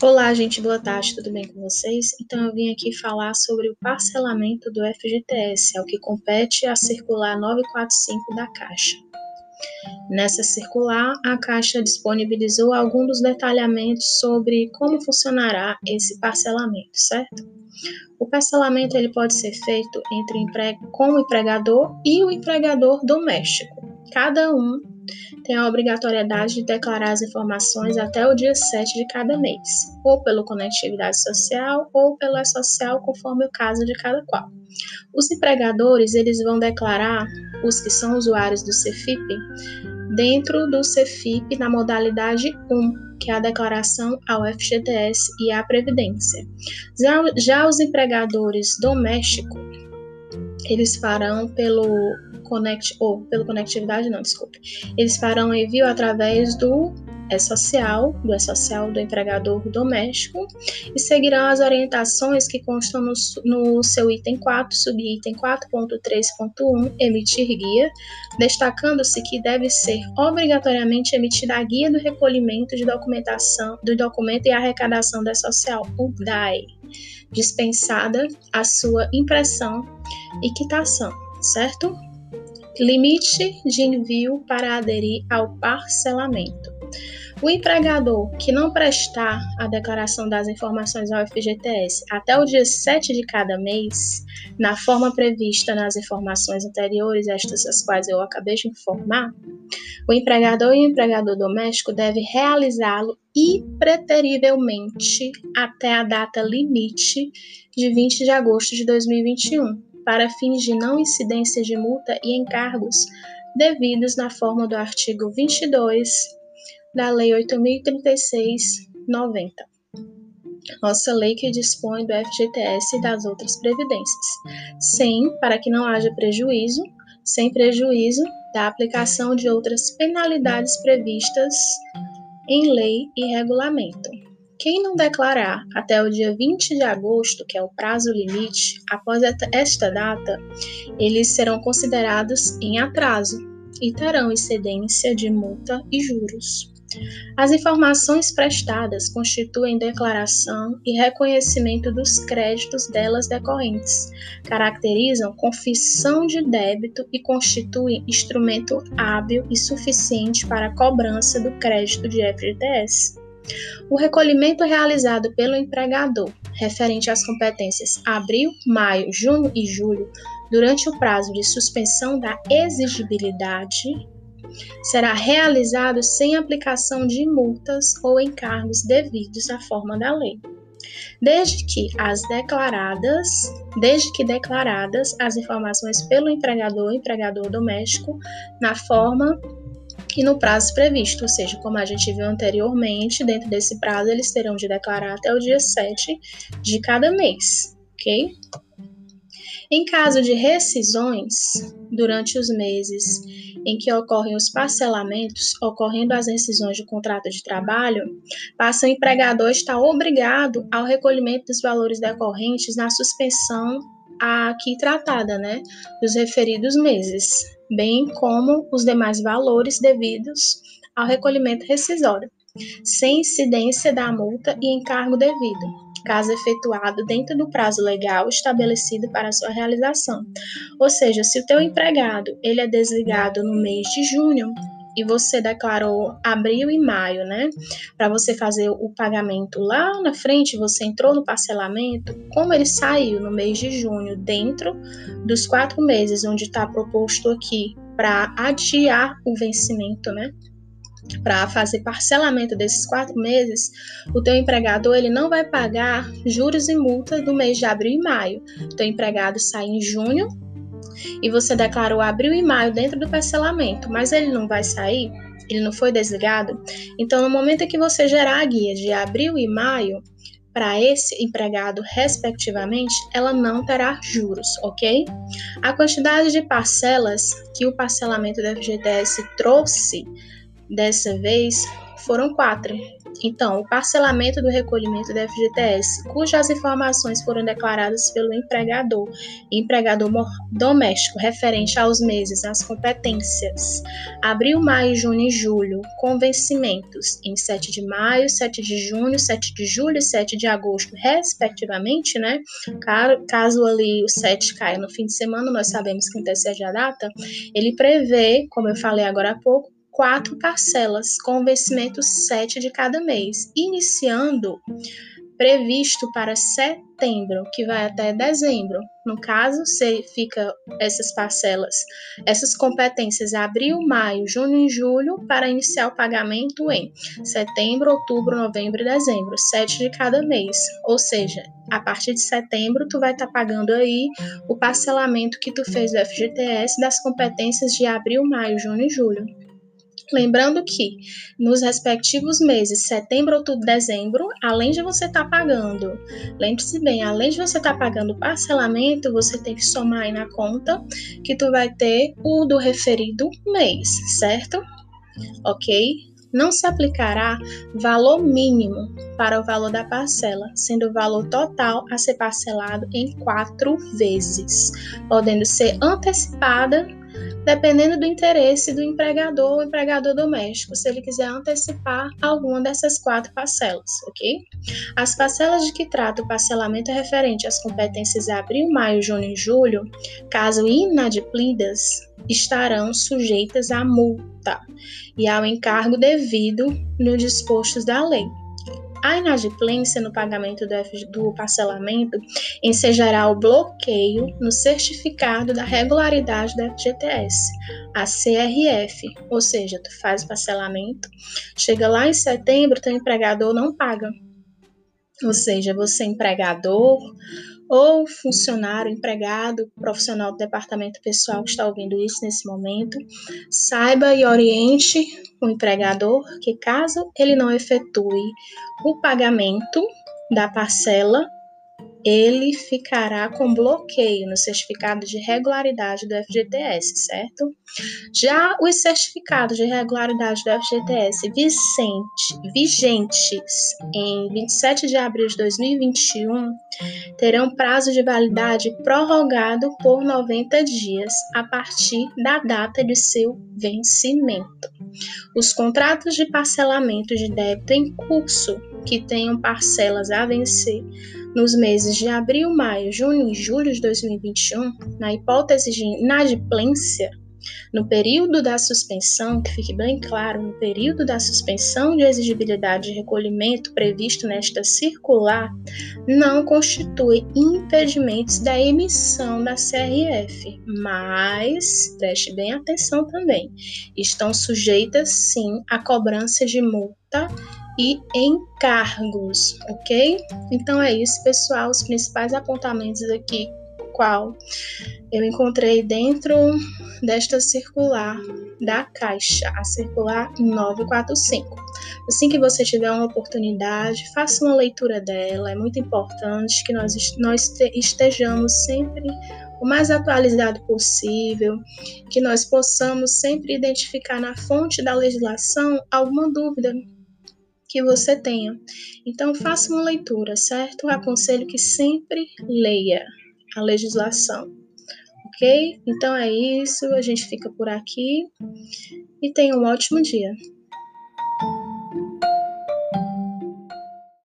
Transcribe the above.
Olá, gente, boa tarde, tudo bem com vocês? Então, eu vim aqui falar sobre o parcelamento do FGTS, ao que compete a circular 945 da Caixa. Nessa circular, a Caixa disponibilizou alguns dos detalhamentos sobre como funcionará esse parcelamento, certo? O parcelamento ele pode ser feito entre o com o empregador e o empregador doméstico. Cada um tem a obrigatoriedade de declarar as informações até o dia 7 de cada mês, ou pelo Conectividade Social ou pelo E-Social, conforme o caso de cada qual. Os empregadores, eles vão declarar os que são usuários do CEFIP dentro do CEFIP na modalidade 1, que é a declaração ao FGTS e à Previdência. Já, já os empregadores domésticos, eles farão pelo Connect, ou pelo conectividade, não, desculpe. Eles farão envio através do E-Social, do E-Social do empregador doméstico, e seguirão as orientações que constam no, no seu item 4, subitem 4.3.1, emitir guia, destacando-se que deve ser obrigatoriamente emitida a guia do recolhimento de documentação, do documento e arrecadação da social, o DAE, dispensada a sua impressão e quitação, certo? Limite de envio para aderir ao parcelamento. O empregador que não prestar a declaração das informações ao FGTS até o dia 7 de cada mês, na forma prevista nas informações anteriores, estas as quais eu acabei de informar, o empregador e o empregador doméstico devem realizá-lo impreterivelmente até a data limite de 20 de agosto de 2021 para fins de não incidência de multa e encargos devidos na forma do artigo 22 da Lei 8036-90. Nossa lei que dispõe do FGTS e das outras previdências, sem, para que não haja prejuízo, sem prejuízo da aplicação de outras penalidades previstas em lei e regulamento. Quem não declarar até o dia 20 de agosto, que é o prazo limite, após esta data, eles serão considerados em atraso e terão incidência de multa e juros. As informações prestadas constituem declaração e reconhecimento dos créditos delas decorrentes, caracterizam confissão de débito e constituem instrumento hábil e suficiente para a cobrança do crédito de FGTS. O recolhimento realizado pelo empregador, referente às competências abril, maio, junho e julho, durante o prazo de suspensão da exigibilidade, será realizado sem aplicação de multas ou encargos devidos à forma da lei. Desde que as declaradas, desde que declaradas as informações pelo empregador, empregador doméstico, na forma e no prazo previsto, ou seja, como a gente viu anteriormente, dentro desse prazo eles terão de declarar até o dia 7 de cada mês, ok? Em caso de rescisões, durante os meses em que ocorrem os parcelamentos, ocorrendo as rescisões de contrato de trabalho, passa o empregador está obrigado ao recolhimento dos valores decorrentes na suspensão aqui tratada, né, dos referidos meses, bem como os demais valores devidos ao recolhimento rescisório, sem incidência da multa e encargo devido, caso efetuado dentro do prazo legal estabelecido para sua realização. Ou seja, se o teu empregado ele é desligado no mês de junho, e você declarou abril e maio, né? Para você fazer o pagamento lá na frente, você entrou no parcelamento, como ele saiu no mês de junho, dentro dos quatro meses, onde está proposto aqui para adiar o vencimento, né? para fazer parcelamento desses quatro meses, o teu empregador ele não vai pagar juros e multa do mês de abril e maio. O teu empregado sai em junho e você declarou abril e maio dentro do parcelamento, mas ele não vai sair, ele não foi desligado, então no momento em que você gerar a guia de abril e maio, para esse empregado, respectivamente, ela não terá juros, ok? A quantidade de parcelas que o parcelamento do FGTS trouxe dessa vez foram quatro, Então, o parcelamento do recolhimento do FGTS, cujas informações foram declaradas pelo empregador, empregador doméstico, referente aos meses, às competências, abril, maio, junho e julho, com vencimentos em 7 de maio, 7 de junho, 7 de julho e 7 de agosto, respectivamente, né? Caso ali o 7 caia no fim de semana, nós sabemos que antecede a data, ele prevê, como eu falei agora há pouco, quatro parcelas, com vencimento 7 de cada mês, iniciando previsto para setembro, que vai até dezembro. No caso, se fica essas parcelas, essas competências abril, maio, junho e julho para iniciar o pagamento em setembro, outubro, novembro e dezembro, sete de cada mês. Ou seja, a partir de setembro tu vai estar tá pagando aí o parcelamento que tu fez do FGTS das competências de abril, maio, junho e julho. Lembrando que nos respectivos meses, setembro, outubro, dezembro, além de você estar tá pagando, lembre-se bem, além de você estar tá pagando parcelamento, você tem que somar aí na conta que tu vai ter o do referido mês, certo? Ok? Não se aplicará valor mínimo para o valor da parcela, sendo o valor total a ser parcelado em quatro vezes, podendo ser antecipada dependendo do interesse do empregador ou empregador doméstico, se ele quiser antecipar alguma dessas quatro parcelas, ok? As parcelas de que trata o parcelamento referente às competências abril, maio, junho e julho, caso inadimplidas, estarão sujeitas à multa e ao encargo devido nos dispostos da lei. A inadimplência no pagamento do parcelamento ensejará o bloqueio no certificado da regularidade da FGTS, a CRF, ou seja, tu faz o parcelamento, chega lá em setembro, teu empregador não paga. Ou seja, você empregador ou funcionário, empregado, profissional do departamento pessoal que está ouvindo isso nesse momento, saiba e oriente o empregador que, caso ele não efetue o pagamento da parcela ele ficará com bloqueio no certificado de regularidade do FGTS, certo? Já os certificados de regularidade do FGTS vigente, vigentes em 27 de abril de 2021 terão prazo de validade prorrogado por 90 dias a partir da data de seu vencimento. Os contratos de parcelamento de débito em curso que tenham parcelas a vencer nos meses de abril, maio, junho e julho de 2021, na hipótese de inadimplência, no período da suspensão, que fique bem claro, no período da suspensão de exigibilidade de recolhimento previsto nesta circular, não constitui impedimentos da emissão da CRF, mas preste bem atenção também, estão sujeitas sim à cobrança de multa e encargos, ok? Então é isso, pessoal, os principais apontamentos aqui, qual eu encontrei dentro desta circular da Caixa, a circular 945. Assim que você tiver uma oportunidade, faça uma leitura dela, é muito importante que nós, nós estejamos sempre o mais atualizado possível, que nós possamos sempre identificar na fonte da legislação alguma dúvida que você tenha. Então, faça uma leitura, certo? Aconselho que sempre leia a legislação. Ok? Então é isso, a gente fica por aqui e tenha um ótimo dia.